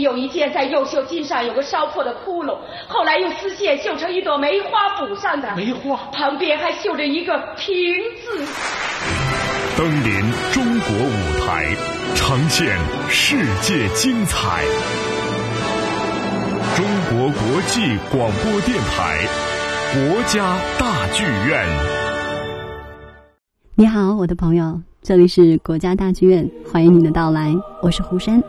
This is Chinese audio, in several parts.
有一件在右袖襟上有个烧破的窟窿，后来用丝线绣成一朵梅花补上的。梅花旁边还绣着一个平字。登临中国舞台，呈现世界精彩。中国国际广播电台，国家大剧院。你好，我的朋友，这里是国家大剧院，欢迎您的到来，我是胡山。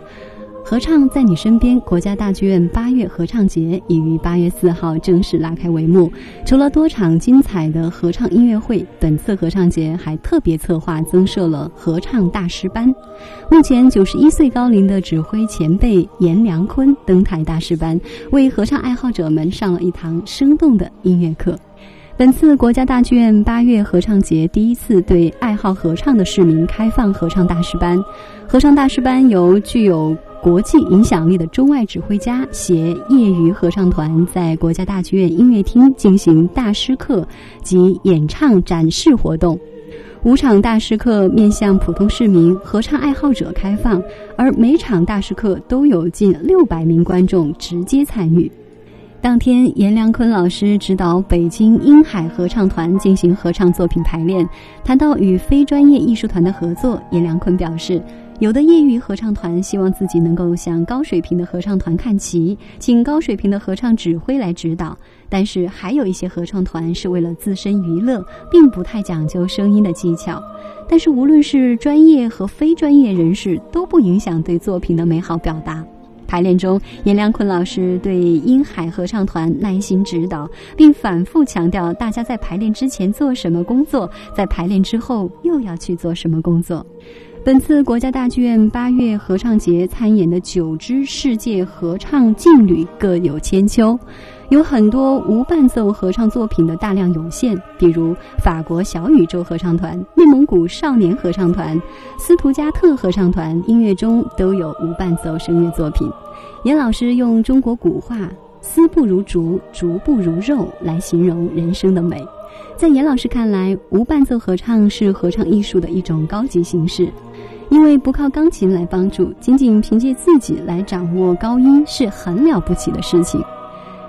合唱在你身边，国家大剧院八月合唱节已于八月四号正式拉开帷幕。除了多场精彩的合唱音乐会，本次合唱节还特别策划增设了合唱大师班。目前九十一岁高龄的指挥前辈阎良坤登台大师班，为合唱爱好者们上了一堂生动的音乐课。本次国家大剧院八月合唱节第一次对爱好合唱的市民开放合唱大师班。合唱大师班由具有国际影响力的中外指挥家携业余合唱团，在国家大剧院音乐厅进行大师课及演唱展示活动。五场大师课面向普通市民、合唱爱好者开放，而每场大师课都有近六百名观众直接参与。当天，阎良坤老师指导北京英海合唱团进行合唱作品排练。谈到与非专业艺术团的合作，阎良坤表示。有的业余合唱团希望自己能够向高水平的合唱团看齐，请高水平的合唱指挥来指导。但是还有一些合唱团是为了自身娱乐，并不太讲究声音的技巧。但是无论是专业和非专业人士，都不影响对作品的美好表达。排练中，阎良坤老师对英海合唱团耐心指导，并反复强调大家在排练之前做什么工作，在排练之后又要去做什么工作。本次国家大剧院八月合唱节参演的九支世界合唱劲旅各有千秋，有很多无伴奏合唱作品的大量涌现，比如法国小宇宙合唱团、内蒙古少年合唱团、斯图加特合唱团，音乐中都有无伴奏声乐作品。严老师用中国古话“丝不如竹，竹不如肉”来形容人生的美。在严老师看来，无伴奏合唱是合唱艺术的一种高级形式，因为不靠钢琴来帮助，仅仅凭借自己来掌握高音是很了不起的事情。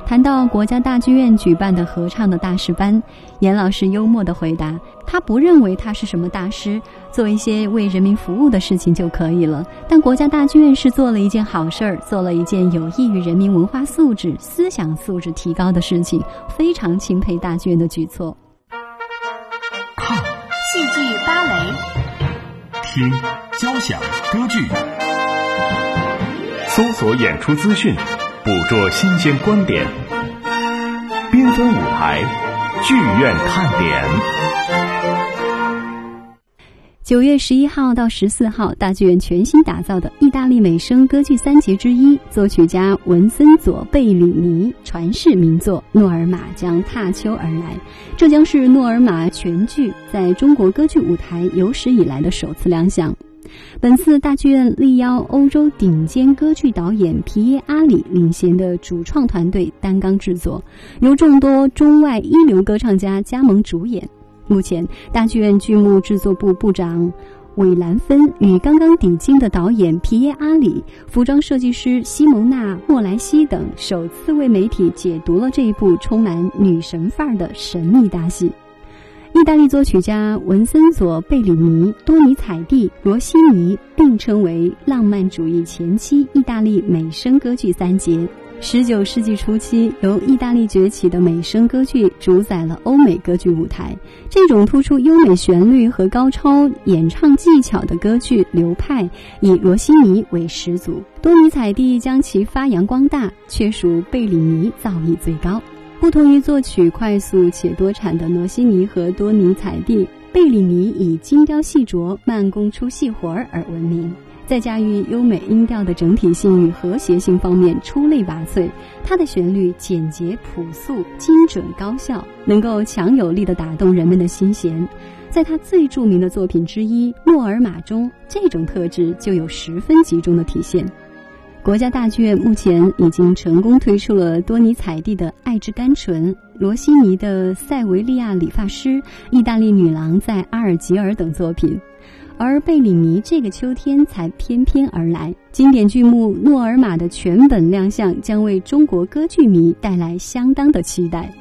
谈到国家大剧院举办的合唱的大师班，严老师幽默的回答：“他不认为他是什么大师，做一些为人民服务的事情就可以了。但国家大剧院是做了一件好事儿，做了一件有益于人民文化素质、思想素质提高的事情，非常钦佩大剧院的举措。”戏剧芭蕾，听交响歌剧，搜索演出资讯。捕捉新鲜观点，缤纷舞台，剧院看点。九月十一号到十四号，大剧院全新打造的意大利美声歌剧三杰之一，作曲家文森佐·贝里尼传世名作《诺尔玛》将踏秋而来。这将是诺尔玛全剧在中国歌剧舞台有史以来的首次亮相。本次大剧院力邀欧洲顶尖歌剧导演皮耶·阿里领衔的主创团队担纲制作，由众多中外一流歌唱家加盟主演。目前，大剧院剧目制作部部长韦兰芬与刚刚抵京的导演皮耶·阿里、服装设计师西蒙娜·莫莱西等，首次为媒体解读了这一部充满女神范儿的神秘大戏。意大利作曲家文森佐·贝里尼、多尼采蒂、罗西尼并称为浪漫主义前期意大利美声歌剧三杰。十九世纪初期，由意大利崛起的美声歌剧主宰了欧美歌剧舞台。这种突出优美旋律和高超演唱技巧的歌剧流派，以罗西尼为始祖，多尼采蒂将其发扬光大，却属贝里尼造诣最高。不同于作曲快速且多产的罗西尼和多尼采蒂，贝里尼以精雕细琢、慢工出细活儿而闻名，在驾驭优美音调的整体性与和谐性方面出类拔萃。它的旋律简洁朴素、精准高效，能够强有力地打动人们的心弦。在他最著名的作品之一《诺尔玛》中，这种特质就有十分集中的体现。国家大剧院目前已经成功推出了多尼采蒂的《爱之甘醇》、罗西尼的《塞维利亚理发师》、意大利女郎在阿尔及尔等作品，而贝里尼这个秋天才翩翩而来。经典剧目《诺尔玛》的全本亮相，将为中国歌剧迷带来相当的期待。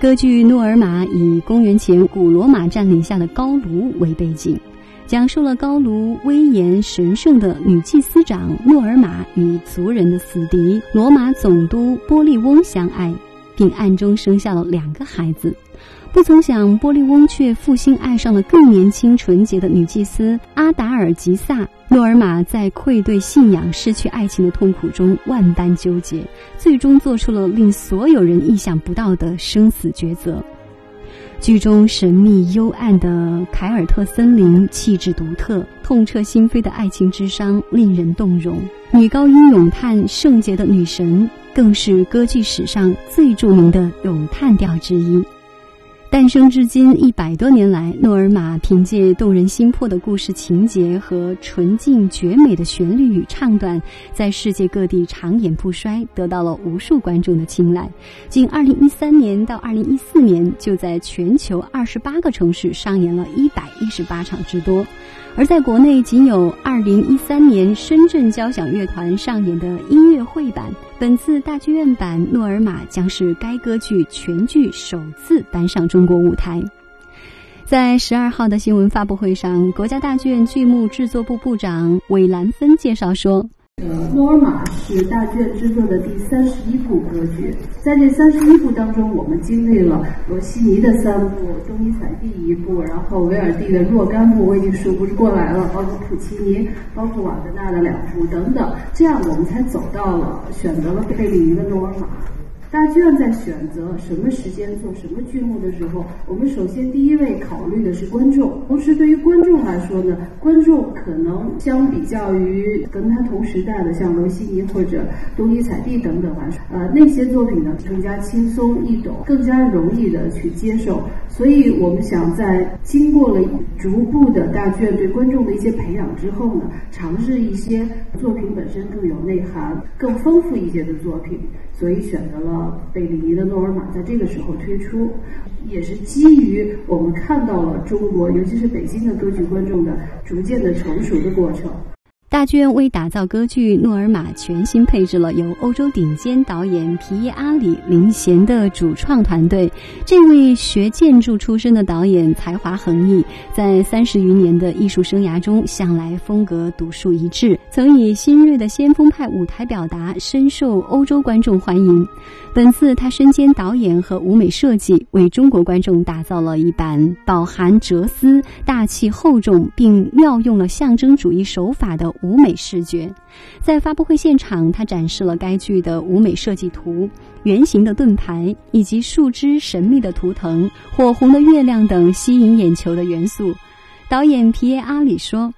歌剧《诺尔玛》以公元前古罗马占领下的高卢为背景，讲述了高卢威严神圣的女祭司长诺尔玛与族人的死敌罗马总督波利翁相爱，并暗中生下了两个孩子。不曾想，波利翁却负心爱上了更年轻纯洁的女祭司阿达尔吉萨。诺尔玛在愧对信仰、失去爱情的痛苦中万般纠结，最终做出了令所有人意想不到的生死抉择。剧中神秘幽暗的凯尔特森林，气质独特，痛彻心扉的爱情之伤令人动容。女高音咏叹圣洁的女神，更是歌剧史上最著名的咏叹调之一。诞生至今一百多年来，诺尔玛凭借动人心魄的故事情节和纯净绝美的旋律与唱段，在世界各地长演不衰，得到了无数观众的青睐。仅2013年到2014年，就在全球28个城市上演了118场之多。而在国内，仅有2013年深圳交响乐团上演的音乐会版。本次大剧院版《诺尔玛》将是该歌剧全剧首次搬上中国舞台。在十二号的新闻发布会上，国家大剧院剧目制作部部长韦兰芬介绍说。呃，诺尔玛是大剧院制作的第三十一部歌剧，在这三十一部当中，我们经历了罗西尼的三部，东尼采蒂一部，然后维尔蒂的若干部，我已经数不过来了，包括普契尼，包括瓦格纳的两部等等，这样我们才走到了选择了贝利尼的诺尔玛。大剧院在选择什么时间做什么剧目的时候，我们首先第一位考虑的是观众。同时，对于观众来说呢，观众可能相比较于跟他同时代的像罗西尼或者东尼采蒂等等来说，呃，那些作品呢更加轻松易懂，更加容易的去接受。所以我们想在经过了逐步的大剧院对观众的一些培养之后呢，尝试一些作品本身更有内涵、更丰富一些的作品。所以选择了贝里尼的《诺尔玛》在这个时候推出，也是基于我们看到了中国，尤其是北京的歌剧观众的逐渐的成熟的过程。大剧院为打造歌剧《诺尔玛》，全新配置了由欧洲顶尖导演皮耶阿里领衔的主创团队。这位学建筑出身的导演才华横溢，在三十余年的艺术生涯中，向来风格独树一帜，曾以新锐的先锋派舞台表达深受欧洲观众欢迎。本次他身兼导演和舞美设计，为中国观众打造了一版饱含哲思、大气厚重，并妙用了象征主义手法的舞美视觉。在发布会现场他展示了该剧的舞美设计图圆形的盾牌以及树枝神秘的图腾火红的月亮等吸引眼球的元素。导演皮耶阿里说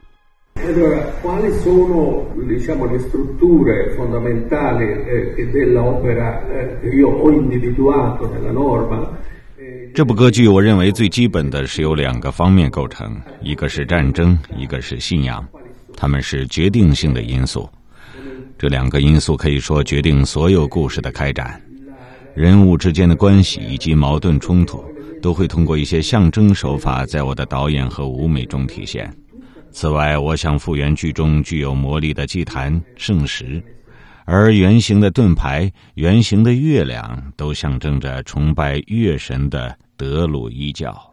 这部歌剧我认为最基本的是由两个方面构成一个是战争一个是信仰。他们是决定性的因素。这两个因素可以说决定所有故事的开展，人物之间的关系以及矛盾冲突，都会通过一些象征手法在我的导演和舞美中体现。此外，我想复原剧中具有魔力的祭坛圣石，而圆形的盾牌、圆形的月亮都象征着崇拜月神的德鲁伊教。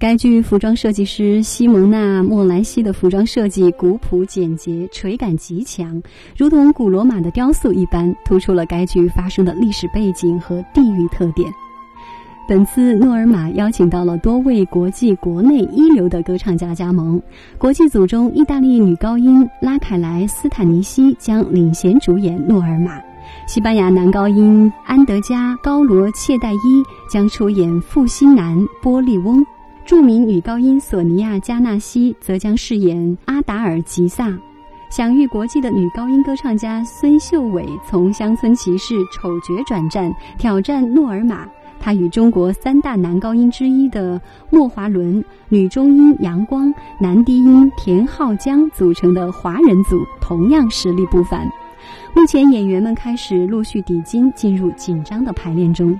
该剧服装设计师西蒙娜·莫莱西的服装设计古朴简洁，垂感极强，如同古罗马的雕塑一般，突出了该剧发生的历史背景和地域特点。本次诺尔玛邀请到了多位国际、国内一流的歌唱家加盟。国际组中，意大利女高音拉凯莱斯坦尼西将领衔主演诺尔玛；西班牙男高音安德加高罗切代伊将出演负心男波利翁；著名女高音索尼娅加纳西则将饰演阿达尔吉萨。享誉国际的女高音歌唱家孙秀伟从乡村骑士丑角转战，挑战诺尔玛。她与中国三大男高音之一的莫华伦、女中音杨光、男低音田浩江组成的华人组同样实力不凡。目前演员们开始陆续抵京，进入紧张的排练中。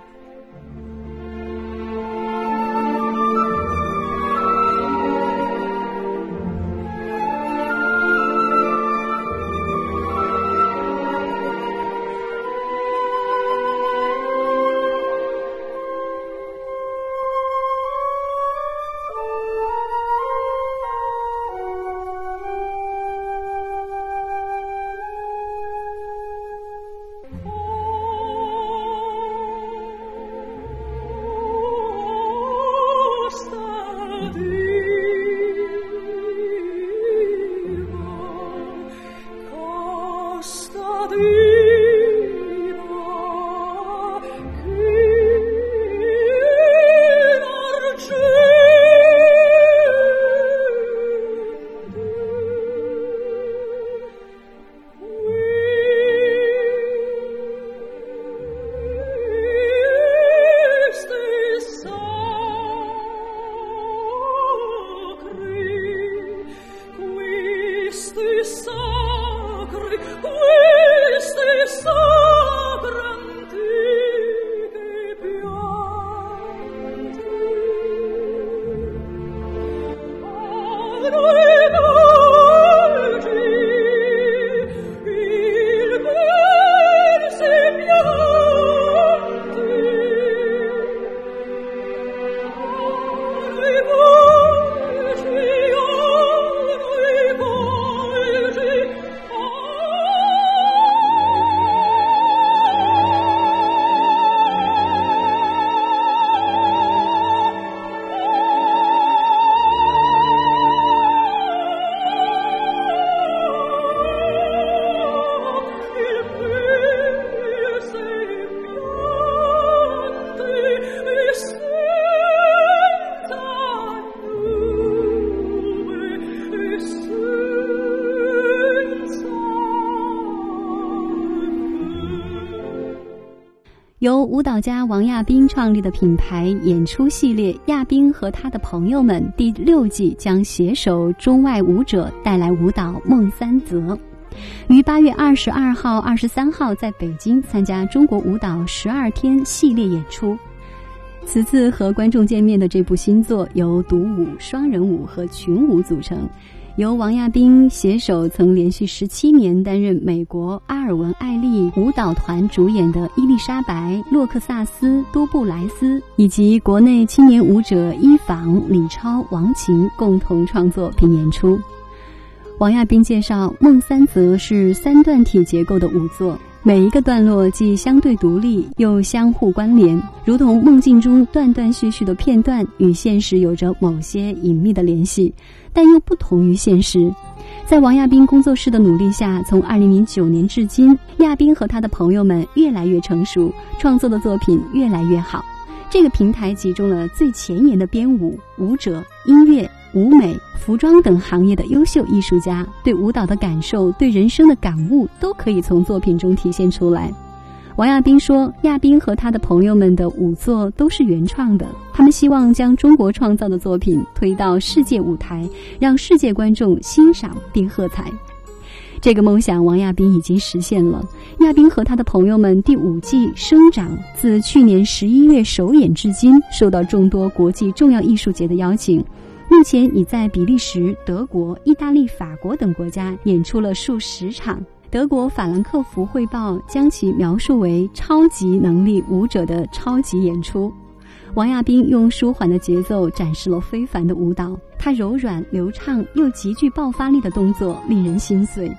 舞蹈家王亚斌创立的品牌演出系列《亚斌和他的朋友们》第六季将携手中外舞者带来舞蹈《孟三泽》，于八月二十二号、二十三号在北京参加中国舞蹈十二天系列演出。此次和观众见面的这部新作由独舞、双人舞和群舞组成。由王亚斌携手曾连续十七年担任美国阿尔文·艾利舞蹈团主演的伊丽莎白·洛克萨斯·多布莱斯，以及国内青年舞者伊仿、李超、王琴共同创作并演出。王亚斌介绍，《梦三则》是三段体结构的舞作。每一个段落既相对独立，又相互关联，如同梦境中断断续续的片段，与现实有着某些隐秘的联系，但又不同于现实。在王亚斌工作室的努力下，从2009年至今，亚斌和他的朋友们越来越成熟，创作的作品越来越好。这个平台集中了最前沿的编舞、舞者、音乐。舞美、服装等行业的优秀艺术家对舞蹈的感受、对人生的感悟，都可以从作品中体现出来。王亚斌说：“亚斌和他的朋友们的舞作都是原创的，他们希望将中国创造的作品推到世界舞台，让世界观众欣赏并喝彩。”这个梦想，王亚斌已经实现了。亚斌和他的朋友们第五季《生长》自去年十一月首演至今，受到众多国际重要艺术节的邀请。目前已在比利时、德国、意大利、法国等国家演出了数十场。德国法兰克福汇报将其描述为超级能力舞者的超级演出。王亚斌用舒缓的节奏展示了非凡的舞蹈，他柔软流畅又极具爆发力的动作令人心碎。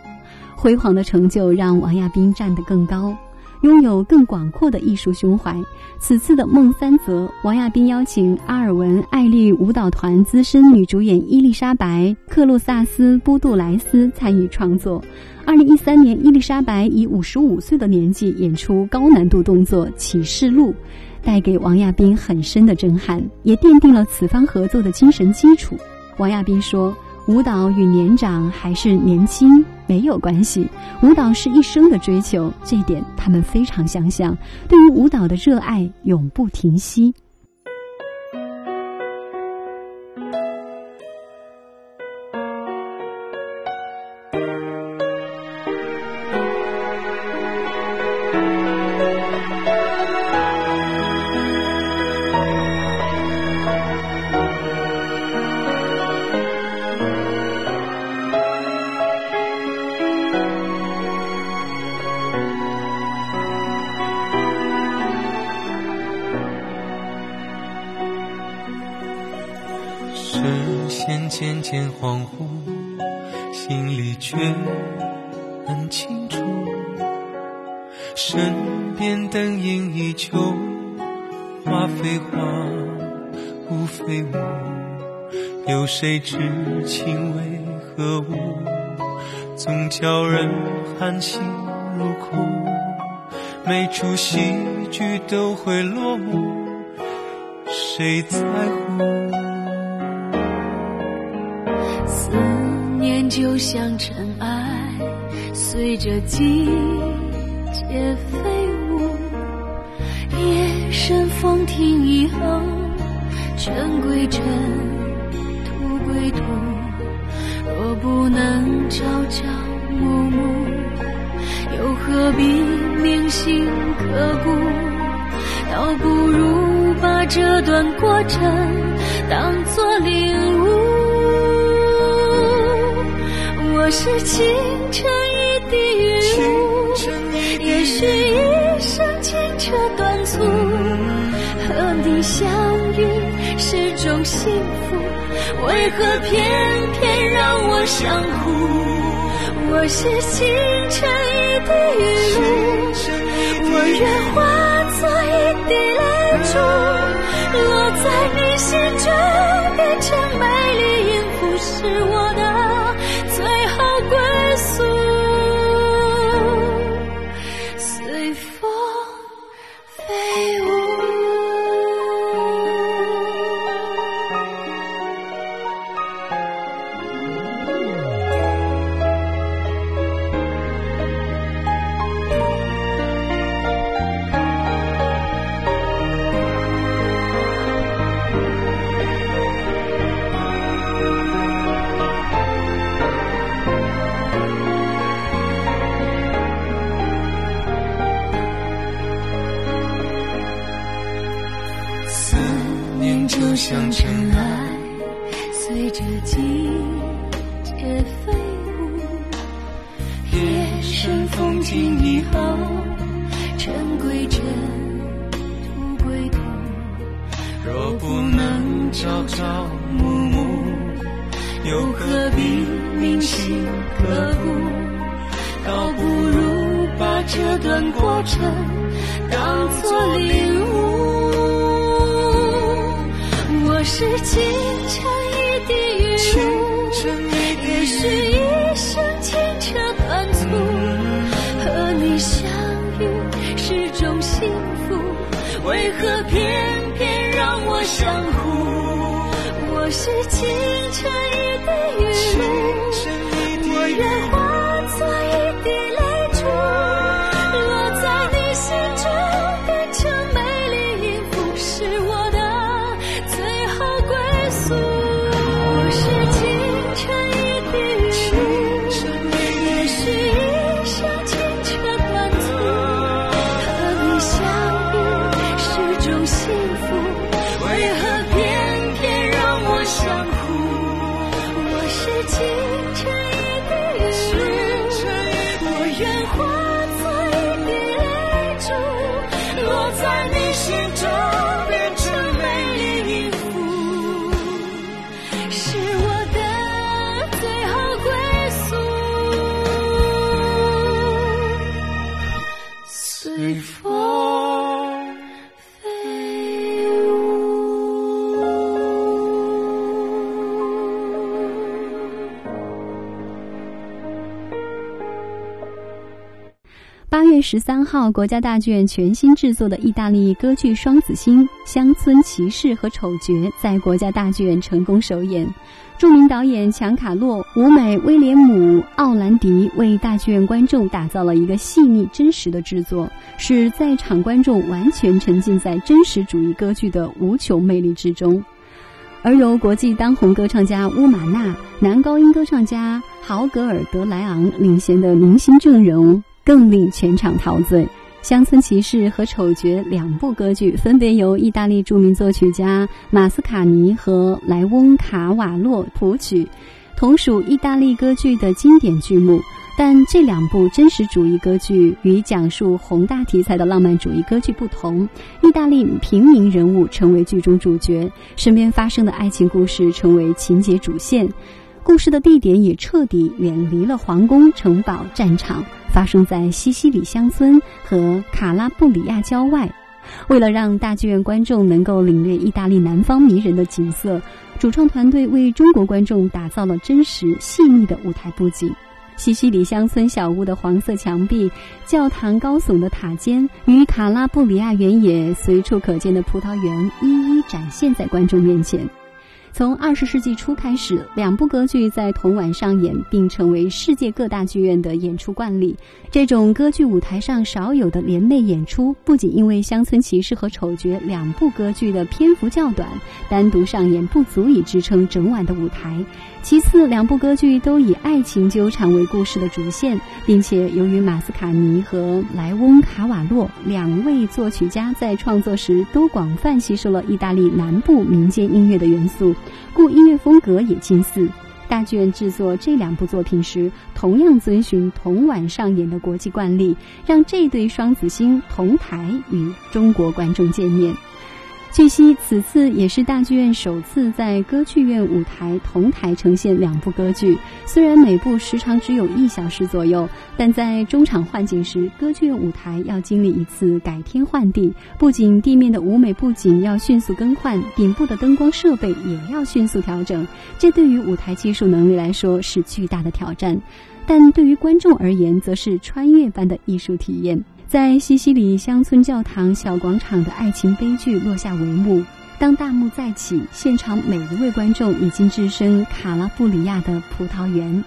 辉煌的成就让王亚斌站得更高。拥有更广阔的艺术胸怀。此次的《梦三则》，王亚斌邀请阿尔文·艾丽舞蹈团资深女主演伊丽莎白·克洛萨斯·波杜莱斯参与创作。二零一三年，伊丽莎白以五十五岁的年纪演出高难度动作《启示录》，带给王亚斌很深的震撼，也奠定了此番合作的精神基础。王亚斌说。舞蹈与年长还是年轻没有关系，舞蹈是一生的追求，这一点他们非常相像。对于舞蹈的热爱永不停息。乎，心里却很清楚，身边灯影依旧，花非花，雾非雾，有谁知情为何物？总叫人含辛茹苦，每出戏剧都会落幕，谁在乎？思念就像尘埃，随着季节飞舞。夜深风停以后，尘归尘，土归土。若不能朝朝暮暮，又何必铭心刻骨？倒不如把这段过程当作领悟。我是清晨一滴雨露，也许一生牵扯短促，和你相遇是种幸福，为何偏偏让我想哭？我是清晨一滴雨露，我愿化作一滴泪珠，落在你心中变成美丽音符，是我念十三号，国家大剧院全新制作的意大利歌剧《双子星》《乡村骑士》和《丑角》在国家大剧院成功首演。著名导演强卡洛、舞美威廉姆·奥兰迪为大剧院观众打造了一个细腻真实的制作，使在场观众完全沉浸在真实主义歌剧的无穷魅力之中。而由国际当红歌唱家乌玛娜、男高音歌唱家豪格尔德莱昂领衔的明星阵容，更令全场陶醉。《乡村骑士》和《丑角》两部歌剧分别由意大利著名作曲家马斯卡尼和莱翁卡瓦洛谱曲，同属意大利歌剧的经典剧目。但这两部真实主义歌剧与讲述宏大题材的浪漫主义歌剧不同，意大利平民人物成为剧中主角，身边发生的爱情故事成为情节主线。故事的地点也彻底远离了皇宫、城堡、战场，发生在西西里乡村和卡拉布里亚郊外。为了让大剧院观众能够领略意大利南方迷人的景色，主创团队为中国观众打造了真实细腻的舞台布景。西西里乡村小屋的黄色墙壁、教堂高耸的塔尖与卡拉布里亚原野随处可见的葡萄园，一一展现在观众面前。从二十世纪初开始，两部歌剧在同晚上演，并成为世界各大剧院的演出惯例。这种歌剧舞台上少有的联袂演出，不仅因为《乡村骑士》和《丑角》两部歌剧的篇幅较短，单独上演不足以支撑整晚的舞台。其次，两部歌剧都以爱情纠缠为故事的主线，并且由于马斯卡尼和莱翁卡瓦洛两位作曲家在创作时都广泛吸收了意大利南部民间音乐的元素，故音乐风格也近似。大剧院制作这两部作品时，同样遵循同晚上演的国际惯例，让这对双子星同台与中国观众见面。据悉，此次也是大剧院首次在歌剧院舞台同台呈现两部歌剧。虽然每部时长只有一小时左右，但在中场换景时，歌剧院舞台要经历一次改天换地。不仅地面的舞美布景要迅速更换，顶部的灯光设备也要迅速调整。这对于舞台技术能力来说是巨大的挑战，但对于观众而言，则是穿越般的艺术体验。在西西里乡村教堂小广场的爱情悲剧落下帷幕。当大幕再起，现场每一位观众已经置身卡拉布里亚的葡萄园。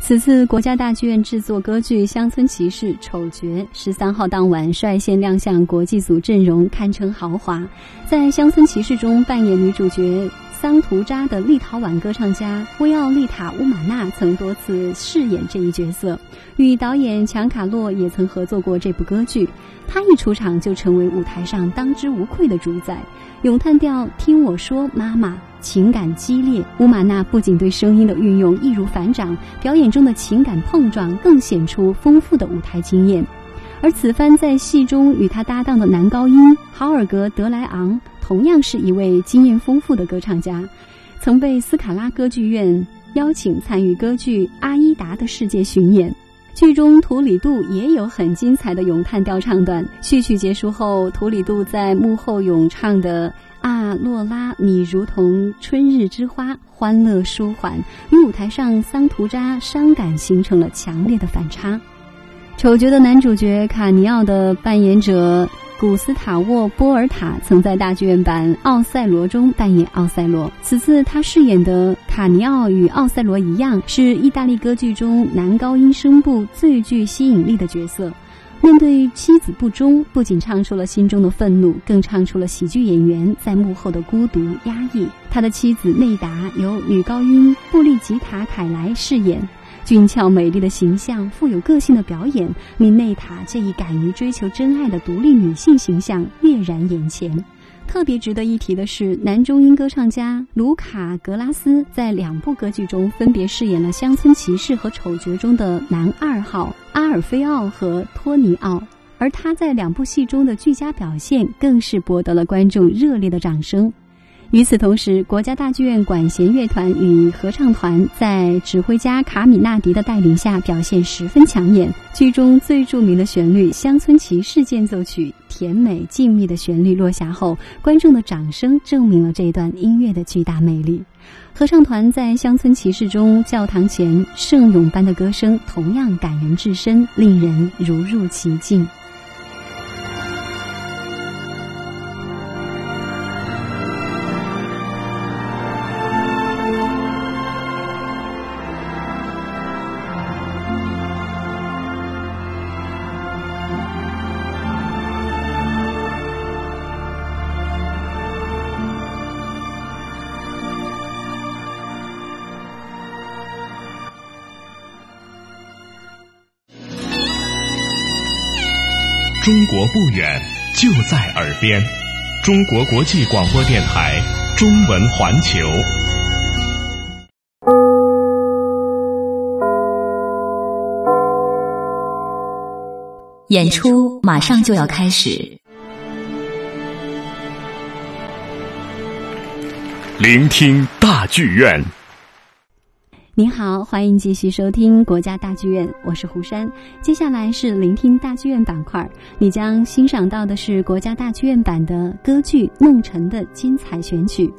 此次国家大剧院制作歌剧《乡村骑士》丑角，十三号当晚率先亮相国际组阵容，堪称豪华。在《乡村骑士》中扮演女主角。桑图扎的立陶宛歌唱家威奥利塔乌玛纳曾多次饰演这一角色，与导演强卡洛也曾合作过这部歌剧。他一出场就成为舞台上当之无愧的主宰。咏叹调“听我说，妈妈”，情感激烈。乌玛纳不仅对声音的运用易如反掌，表演中的情感碰撞更显出丰富的舞台经验。而此番在戏中与他搭档的男高音豪尔格德莱昂。同样是一位经验丰富的歌唱家，曾被斯卡拉歌剧院邀请参与歌剧《阿依达》的世界巡演。剧中图里杜也有很精彩的咏叹调唱段。序曲结束后，图里杜在幕后咏唱的“啊，洛拉，你如同春日之花，欢乐舒缓”，与舞台上桑图扎伤感形成了强烈的反差。丑角的男主角卡尼奥的扮演者。古斯塔沃·波尔塔曾在大剧院版《奥赛罗》中扮演奥赛罗。此次他饰演的卡尼奥与奥赛罗一样，是意大利歌剧中男高音声部最具吸引力的角色。面对妻子不忠，不仅唱出了心中的愤怒，更唱出了喜剧演员在幕后的孤独压抑。他的妻子内达由女高音布丽吉塔·凯莱饰演。俊俏美丽的形象，富有个性的表演，令内塔这一敢于追求真爱的独立女性形象跃然眼前。特别值得一提的是，男中音歌唱家卢卡·格拉斯在两部歌剧中分别饰演了《乡村骑士》和《丑角》中的男二号阿尔菲奥和托尼奥，而他在两部戏中的最佳表现更是博得了观众热烈的掌声。与此同时，国家大剧院管弦乐团与合唱团在指挥家卡米纳迪的带领下表现十分抢眼。剧中最著名的旋律《乡村骑士间奏曲》，甜美静谧的旋律落下后，观众的掌声证明了这段音乐的巨大魅力。合唱团在《乡村骑士》中教堂前圣咏般的歌声，同样感人至深，令人如入其境。中国不远，就在耳边。中国国际广播电台中文环球。演出马上就要开始。聆听大剧院。您好，欢迎继续收听国家大剧院，我是胡山。接下来是聆听大剧院板块，你将欣赏到的是国家大剧院版的歌剧《弄臣》的精彩选曲。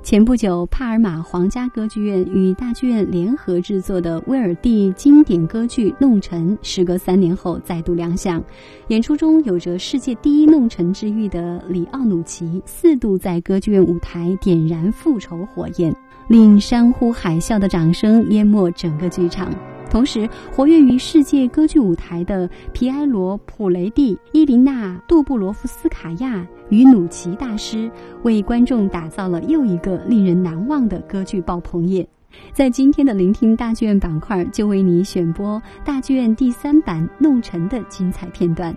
前不久，帕尔马皇家歌剧院与大剧院联合制作的威尔第经典歌剧《弄臣》，时隔三年后再度亮相。演出中有着世界第一弄臣之誉的里奥努奇，四度在歌剧院舞台点燃复仇火焰，令山呼海啸的掌声淹没整个剧场。同时，活跃于世界歌剧舞台的皮埃罗·普雷蒂、伊琳娜·杜布罗夫斯卡娅与努奇大师，为观众打造了又一个令人难忘的歌剧爆棚夜。在今天的聆听大剧院板块，就为你选播大剧院第三版《弄臣》的精彩片段。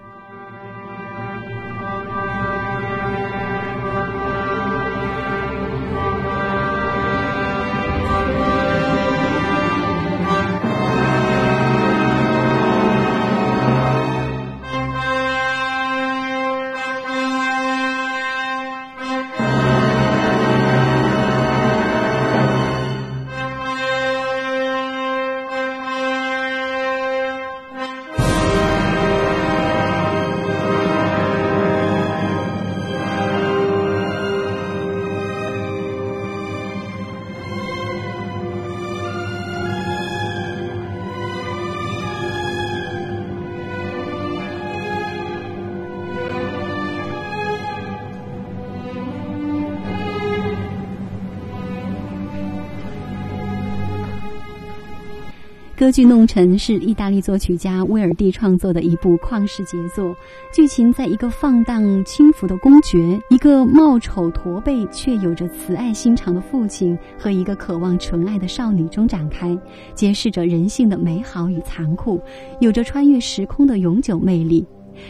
歌剧《弄臣》是意大利作曲家威尔第创作的一部旷世杰作。剧情在一个放荡轻浮的公爵、一个貌丑驼背却有着慈爱心肠的父亲和一个渴望纯爱的少女中展开，揭示着人性的美好与残酷，有着穿越时空的永久魅力。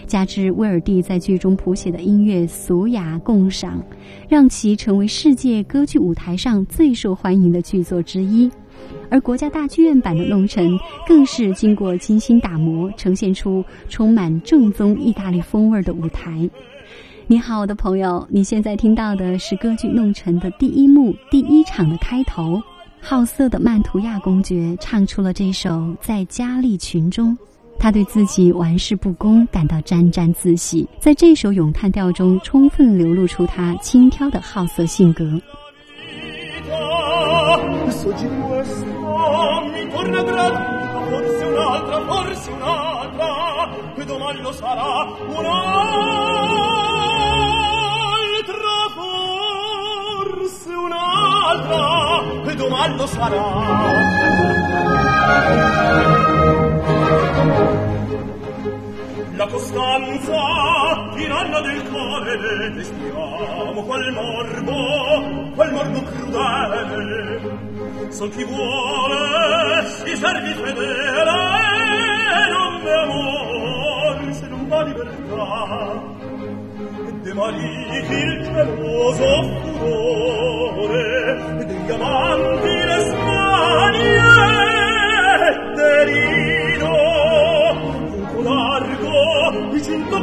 加之威尔第在剧中谱写的音乐俗雅共赏，让其成为世界歌剧舞台上最受欢迎的剧作之一。而国家大剧院版的《弄臣》更是经过精心打磨，呈现出充满正宗意大利风味的舞台。你好，我的朋友，你现在听到的是歌剧《弄臣》的第一幕第一场的开头。好色的曼图亚公爵唱出了这首《在佳丽群中》，他对自己玩世不恭感到沾沾自喜，在这首咏叹调中充分流露出他轻佻的好色性格。il suo giroesco mi torna grata, forse un'altra, forse un'altra, che domani lo sarà un'altra, forse un'altra, che domani lo sarà la costanza tiranna del cuore ne spiamo quel morbo quel morbo crudele. So chi vuole si servi fedele e non me amor se non va libertà de mariti il geloso furore degli amanti le smanie deriva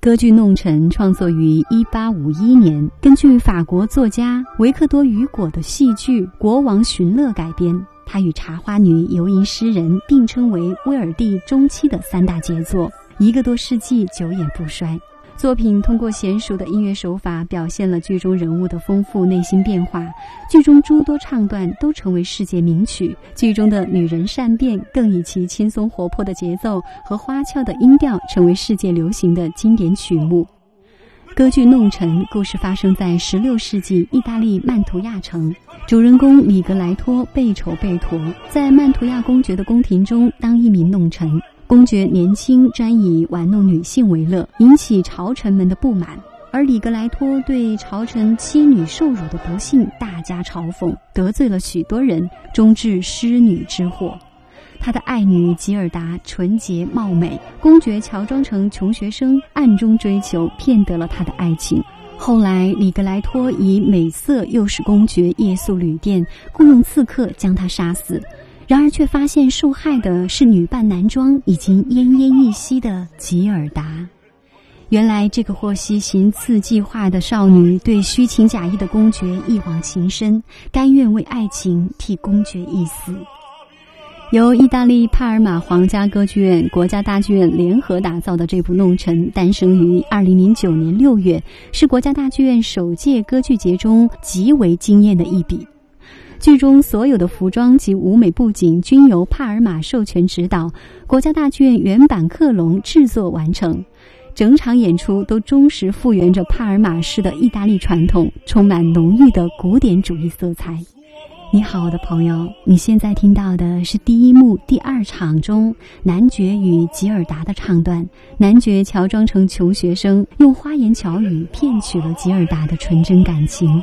歌剧《弄臣》创作于一八五一年，根据法国作家维克多·雨果的戏剧《国王寻乐》改编。他与《茶花女》《游吟诗人》并称为威尔第中期的三大杰作，一个多世纪久演不衰。作品通过娴熟的音乐手法，表现了剧中人物的丰富内心变化。剧中诸多唱段都成为世界名曲。剧中的女人善变，更以其轻松活泼的节奏和花俏的音调，成为世界流行的经典曲目。歌剧《弄臣》故事发生在16世纪意大利曼图亚城，主人公米格莱托被丑被驼，在曼图亚公爵的宫廷中当一名弄臣。公爵年轻，专以玩弄女性为乐，引起朝臣们的不满。而里格莱托对朝臣妻女受辱的不幸大加嘲讽，得罪了许多人，终致失女之祸。他的爱女吉尔达纯洁貌美，公爵乔装成穷学生，暗中追求，骗得了他的爱情。后来，里格莱托以美色诱使公爵夜宿旅店，雇佣刺客将他杀死。然而却发现受害的是女扮男装、已经奄奄一息的吉尔达。原来，这个获悉行刺计划的少女对虚情假意的公爵一往情深，甘愿为爱情替公爵一死。由意大利帕尔马皇家歌剧院、国家大剧院联合打造的这部《弄臣》，诞生于二零零九年六月，是国家大剧院首届歌剧节中极为惊艳的一笔。剧中所有的服装及舞美布景均由帕尔马授权指导，国家大剧院原版克隆制作完成。整场演出都忠实复原着帕尔马式的意大利传统，充满浓郁的古典主义色彩。你好，我的朋友，你现在听到的是第一幕第二场中男爵与吉尔达的唱段。男爵乔装成穷学生，用花言巧语骗取了吉尔达的纯真感情。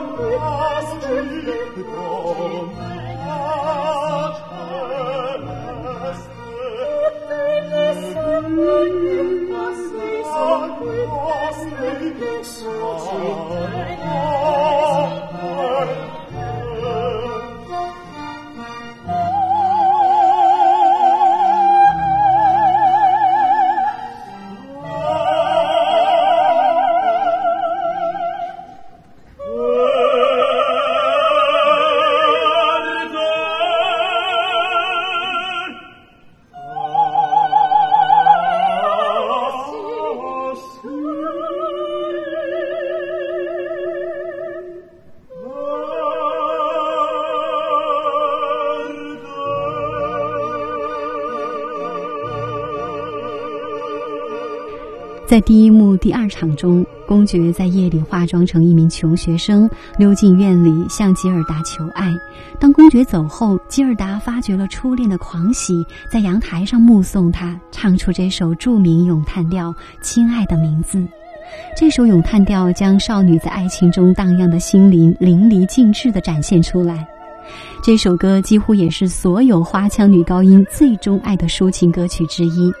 non ti asci, 第一幕第二场中，公爵在夜里化妆成一名穷学生，溜进院里向吉尔达求爱。当公爵走后，吉尔达发觉了初恋的狂喜，在阳台上目送他唱出这首著名咏叹调《亲爱的名字》。这首咏叹调将少女在爱情中荡漾的心灵淋漓尽致地展现出来。这首歌几乎也是所有花腔女高音最钟爱的抒情歌曲之一。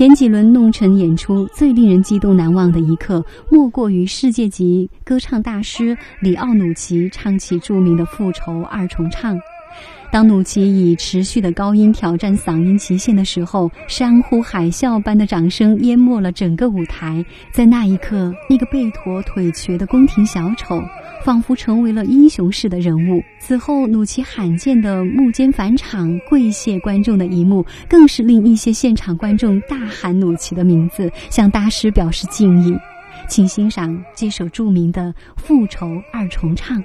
前几轮弄臣演出最令人激动难忘的一刻，莫过于世界级歌唱大师里奥努奇唱起著名的复仇二重唱。当努奇以持续的高音挑战嗓音极限的时候，山呼海啸般的掌声淹没了整个舞台。在那一刻，那个背驼腿瘸的宫廷小丑，仿佛成为了英雄式的人物。此后，努奇罕见的幕间返场跪谢观众的一幕，更是令一些现场观众大喊努奇的名字，向大师表示敬意。请欣赏这首著名的《复仇二重唱》。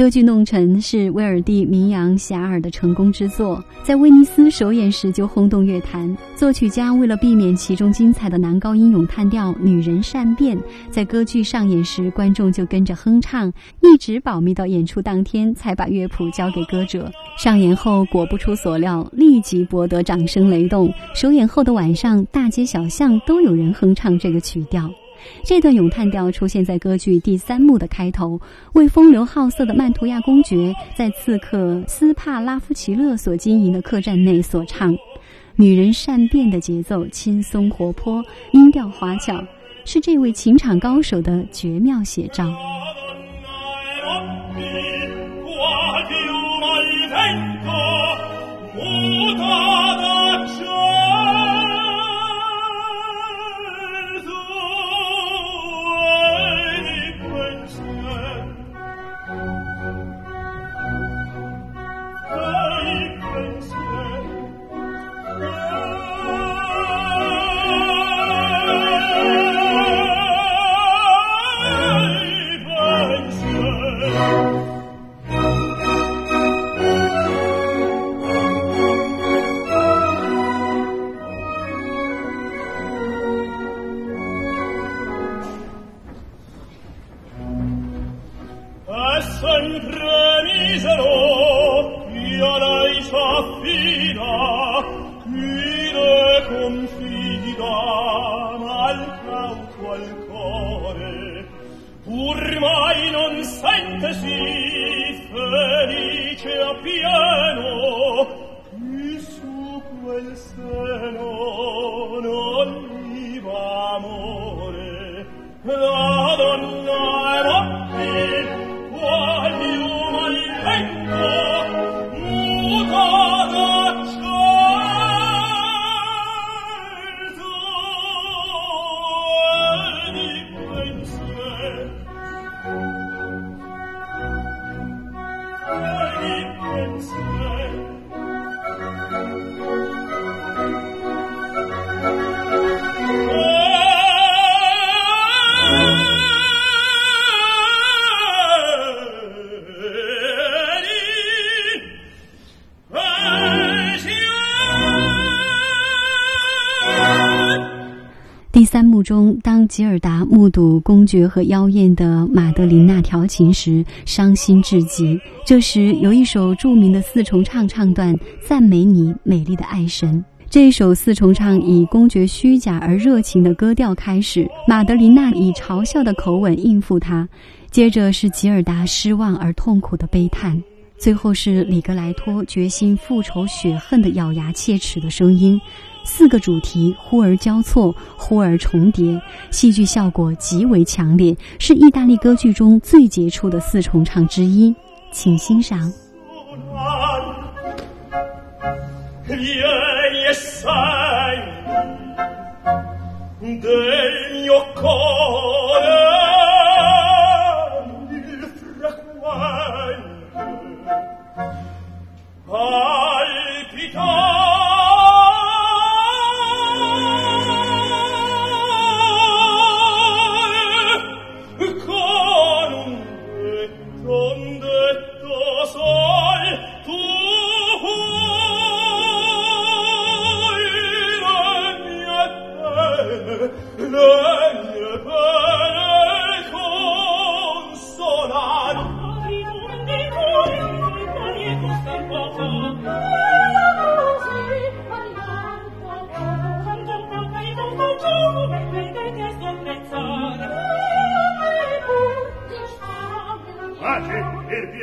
歌剧《弄臣》是威尔第名扬遐迩的成功之作，在威尼斯首演时就轰动乐坛。作曲家为了避免其中精彩的男高音咏叹调“女人善变”，在歌剧上演时观众就跟着哼唱，一直保密到演出当天才把乐谱交给歌者。上演后果不出所料，立即博得掌声雷动。首演后的晚上，大街小巷都有人哼唱这个曲调。这段咏叹调出现在歌剧第三幕的开头，为风流好色的曼图亚公爵在刺客斯帕拉夫奇勒所经营的客栈内所唱，女人善变的节奏轻松活泼，音调滑巧，是这位情场高手的绝妙写照。三幕中，当吉尔达目睹公爵和妖艳的玛德琳娜调情时，伤心至极。这时，有一首著名的四重唱唱段，赞美你美丽的爱神。这首四重唱以公爵虚假而热情的歌调开始，玛德琳娜以嘲笑的口吻应付他，接着是吉尔达失望而痛苦的悲叹，最后是里格莱托决心复仇雪恨的咬牙切齿的声音。四个主题忽而交错，忽而重叠，戏剧效果极为强烈，是意大利歌剧中最杰出的四重唱之一，请欣赏。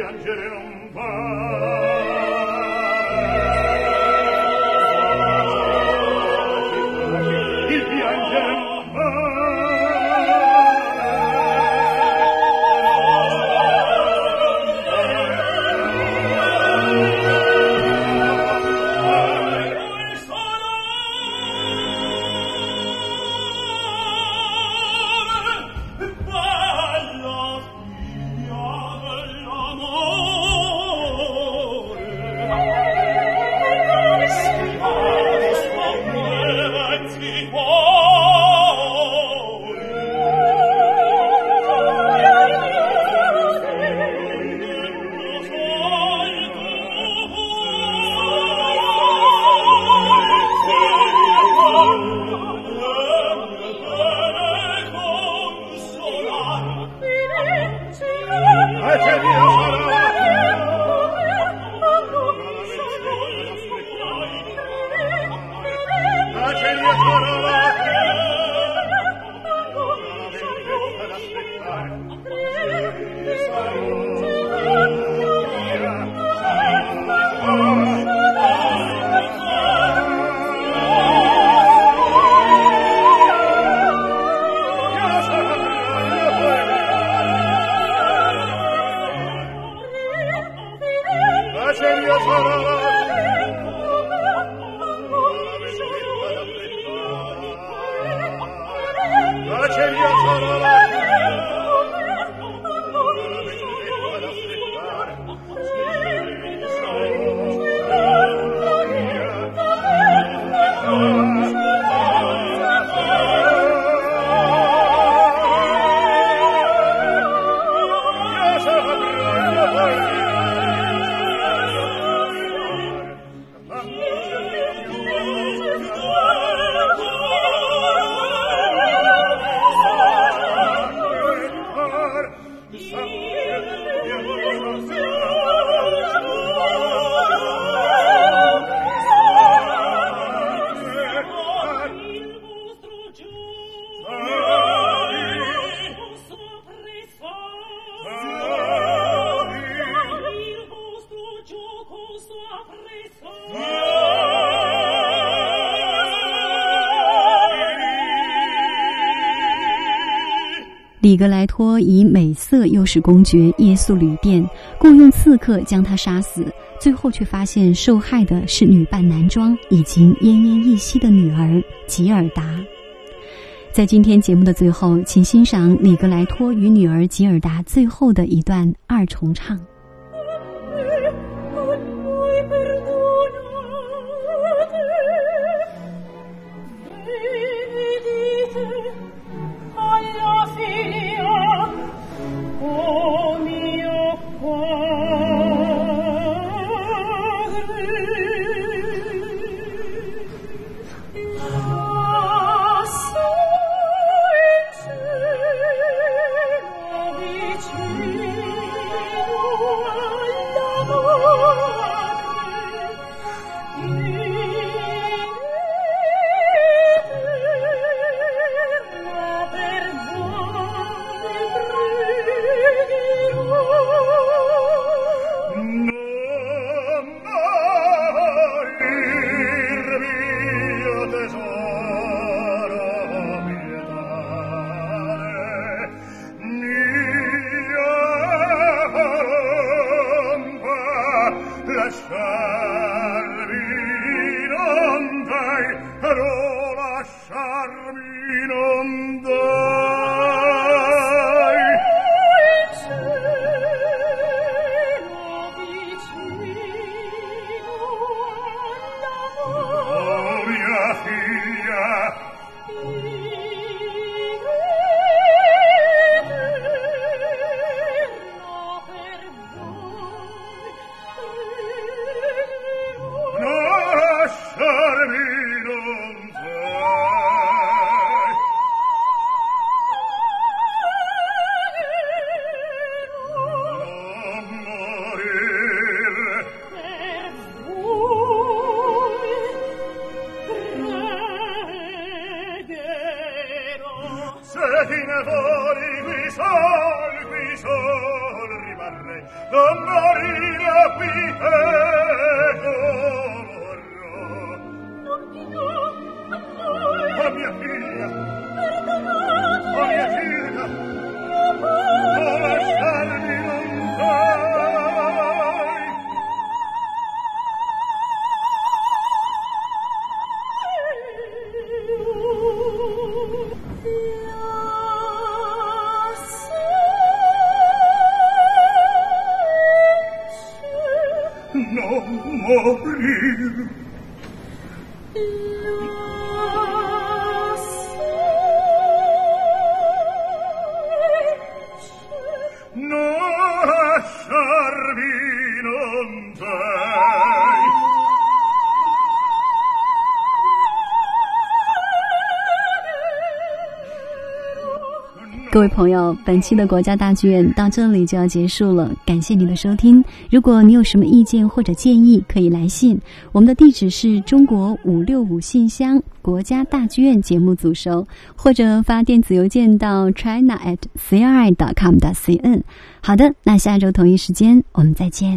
piangere non va. 里格莱托以美色诱使公爵夜宿旅店，雇佣刺客将他杀死，最后却发现受害的是女扮男装、已经奄奄一息的女儿吉尔达。在今天节目的最后，请欣赏里格莱托与女儿吉尔达最后的一段二重唱。朋友，本期的。国家大剧院到这里就要结束了，感谢您的收听。如果你有什么意见或者建议，可以来信，我们的。地址是中国五六五信箱国家大剧院节目组收，或者发电子邮件到 china at cri dot com dot cn。好的，那下周同一时间我们再见。